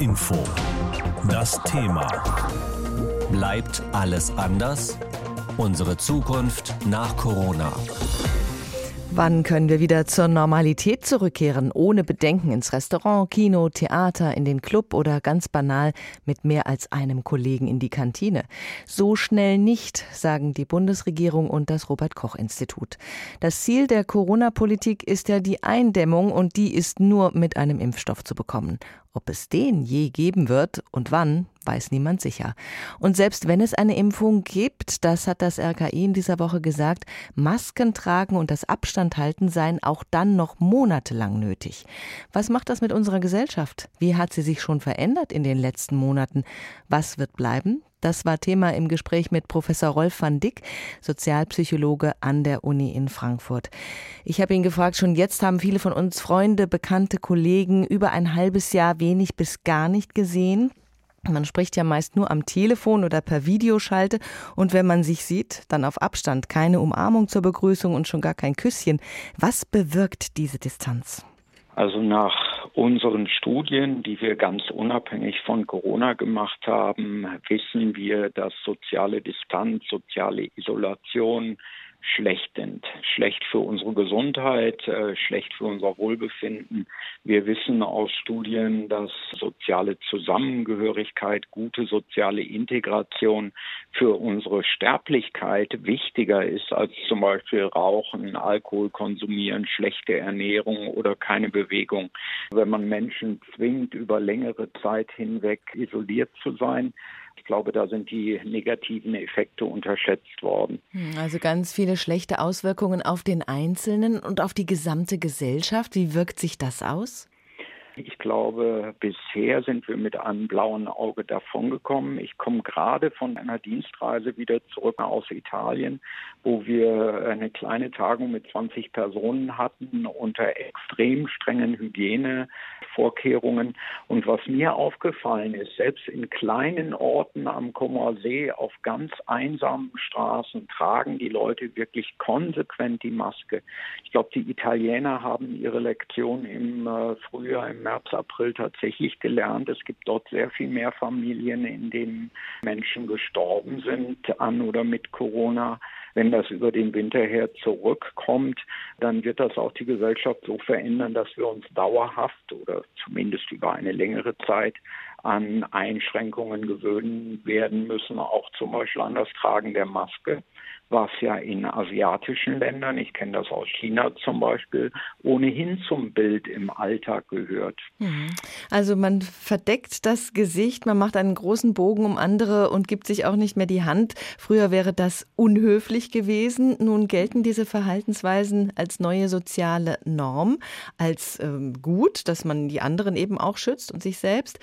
Info. Das Thema. Bleibt alles anders? Unsere Zukunft nach Corona. Wann können wir wieder zur Normalität zurückkehren, ohne Bedenken ins Restaurant, Kino, Theater, in den Club oder ganz banal mit mehr als einem Kollegen in die Kantine? So schnell nicht, sagen die Bundesregierung und das Robert Koch Institut. Das Ziel der Corona-Politik ist ja die Eindämmung und die ist nur mit einem Impfstoff zu bekommen. Ob es den je geben wird und wann, weiß niemand sicher. Und selbst wenn es eine Impfung gibt, das hat das RKI in dieser Woche gesagt, Masken tragen und das Abstand halten seien auch dann noch monatelang nötig. Was macht das mit unserer Gesellschaft? Wie hat sie sich schon verändert in den letzten Monaten? Was wird bleiben? Das war Thema im Gespräch mit Professor Rolf van Dick, Sozialpsychologe an der Uni in Frankfurt. Ich habe ihn gefragt, schon jetzt haben viele von uns Freunde, bekannte Kollegen über ein halbes Jahr wenig bis gar nicht gesehen. Man spricht ja meist nur am Telefon oder per Videoschalte und wenn man sich sieht, dann auf Abstand, keine Umarmung zur Begrüßung und schon gar kein Küsschen. Was bewirkt diese Distanz? Also nach unseren Studien, die wir ganz unabhängig von Corona gemacht haben, wissen wir, dass soziale Distanz, soziale Isolation, schlecht sind. Schlecht für unsere Gesundheit, äh, schlecht für unser Wohlbefinden. Wir wissen aus Studien, dass soziale Zusammengehörigkeit, gute soziale Integration für unsere Sterblichkeit wichtiger ist als zum Beispiel Rauchen, Alkohol konsumieren, schlechte Ernährung oder keine Bewegung. Wenn man Menschen zwingt, über längere Zeit hinweg isoliert zu sein, ich glaube, da sind die negativen Effekte unterschätzt worden. Hm, also ganz viele schlechte Auswirkungen auf den Einzelnen und auf die gesamte Gesellschaft. Wie wirkt sich das aus? Ich glaube, bisher sind wir mit einem blauen Auge davongekommen. Ich komme gerade von einer Dienstreise wieder zurück aus Italien, wo wir eine kleine Tagung mit 20 Personen hatten unter extrem strengen Hygienevorkehrungen. Und was mir aufgefallen ist, selbst in kleinen Orten am See auf ganz einsamen Straßen tragen die Leute wirklich konsequent die Maske. Ich glaube, die Italiener haben ihre Lektion im äh, Frühjahr, im März, April tatsächlich gelernt. Es gibt dort sehr viel mehr Familien, in denen Menschen gestorben sind an oder mit Corona. Wenn das über den Winter her zurückkommt, dann wird das auch die Gesellschaft so verändern, dass wir uns dauerhaft oder zumindest über eine längere Zeit an Einschränkungen gewöhnen werden müssen, auch zum Beispiel an das Tragen der Maske was ja in asiatischen Ländern, ich kenne das aus China zum Beispiel, ohnehin zum Bild im Alltag gehört. Mhm. Also man verdeckt das Gesicht, man macht einen großen Bogen um andere und gibt sich auch nicht mehr die Hand. Früher wäre das unhöflich gewesen. Nun gelten diese Verhaltensweisen als neue soziale Norm, als ähm, gut, dass man die anderen eben auch schützt und sich selbst.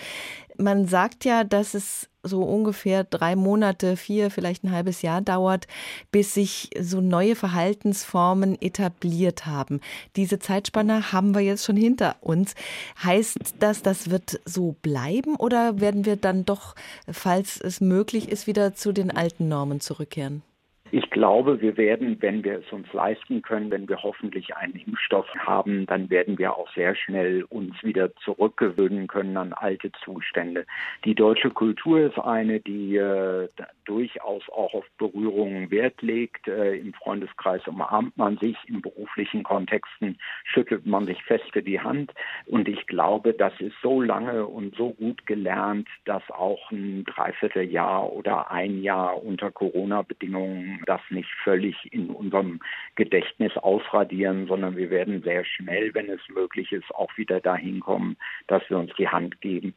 Man sagt ja, dass es so ungefähr drei Monate, vier, vielleicht ein halbes Jahr dauert, bis sich so neue Verhaltensformen etabliert haben. Diese Zeitspanne haben wir jetzt schon hinter uns. Heißt das, das wird so bleiben oder werden wir dann doch, falls es möglich ist, wieder zu den alten Normen zurückkehren? Ich glaube, wir werden, wenn wir es uns leisten können, wenn wir hoffentlich einen Impfstoff haben, dann werden wir auch sehr schnell uns wieder zurückgewöhnen können an alte Zustände. Die deutsche Kultur ist eine, die äh, durchaus auch auf Berührungen Wert legt. Äh, Im Freundeskreis umarmt man sich, in beruflichen Kontexten schüttelt man sich feste die Hand. Und ich glaube, das ist so lange und so gut gelernt, dass auch ein Dreivierteljahr oder ein Jahr unter Corona-Bedingungen das nicht völlig in unserem Gedächtnis ausradieren, sondern wir werden sehr schnell, wenn es möglich ist, auch wieder dahin kommen, dass wir uns die Hand geben.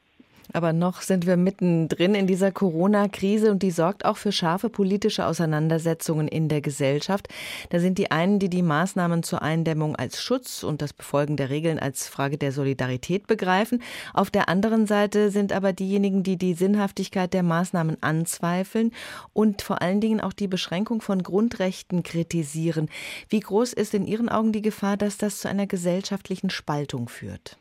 Aber noch sind wir mittendrin in dieser Corona-Krise und die sorgt auch für scharfe politische Auseinandersetzungen in der Gesellschaft. Da sind die einen, die die Maßnahmen zur Eindämmung als Schutz und das Befolgen der Regeln als Frage der Solidarität begreifen. Auf der anderen Seite sind aber diejenigen, die die Sinnhaftigkeit der Maßnahmen anzweifeln und vor allen Dingen auch die Beschränkung von Grundrechten kritisieren. Wie groß ist in Ihren Augen die Gefahr, dass das zu einer gesellschaftlichen Spaltung führt?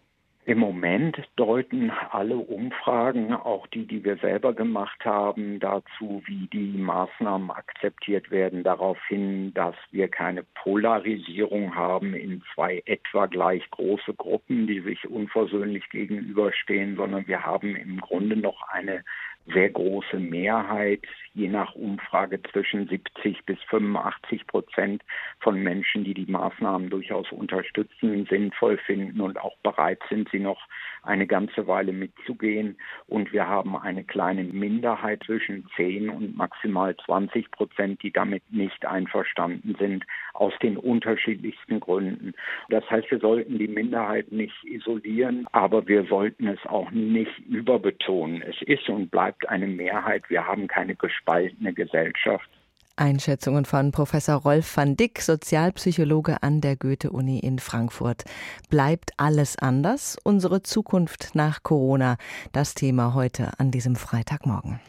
Im Moment deuten alle Umfragen, auch die, die wir selber gemacht haben, dazu, wie die Maßnahmen akzeptiert werden, darauf hin, dass wir keine Polarisierung haben in zwei etwa gleich große Gruppen, die sich unversöhnlich gegenüberstehen, sondern wir haben im Grunde noch eine sehr große Mehrheit, je nach Umfrage zwischen 70 bis 85 Prozent von Menschen, die die Maßnahmen durchaus unterstützen, sinnvoll finden und auch bereit sind, sie noch eine ganze Weile mitzugehen. Und wir haben eine kleine Minderheit zwischen 10 und maximal 20 Prozent, die damit nicht einverstanden sind, aus den unterschiedlichsten Gründen. Das heißt, wir sollten die Minderheit nicht isolieren, aber wir sollten es auch nicht überbetonen. Es ist und bleibt bleibt eine Mehrheit. Wir haben keine gespaltene Gesellschaft. Einschätzungen von Professor Rolf van Dick, Sozialpsychologe an der Goethe-Uni in Frankfurt. Bleibt alles anders? Unsere Zukunft nach Corona. Das Thema heute an diesem Freitagmorgen.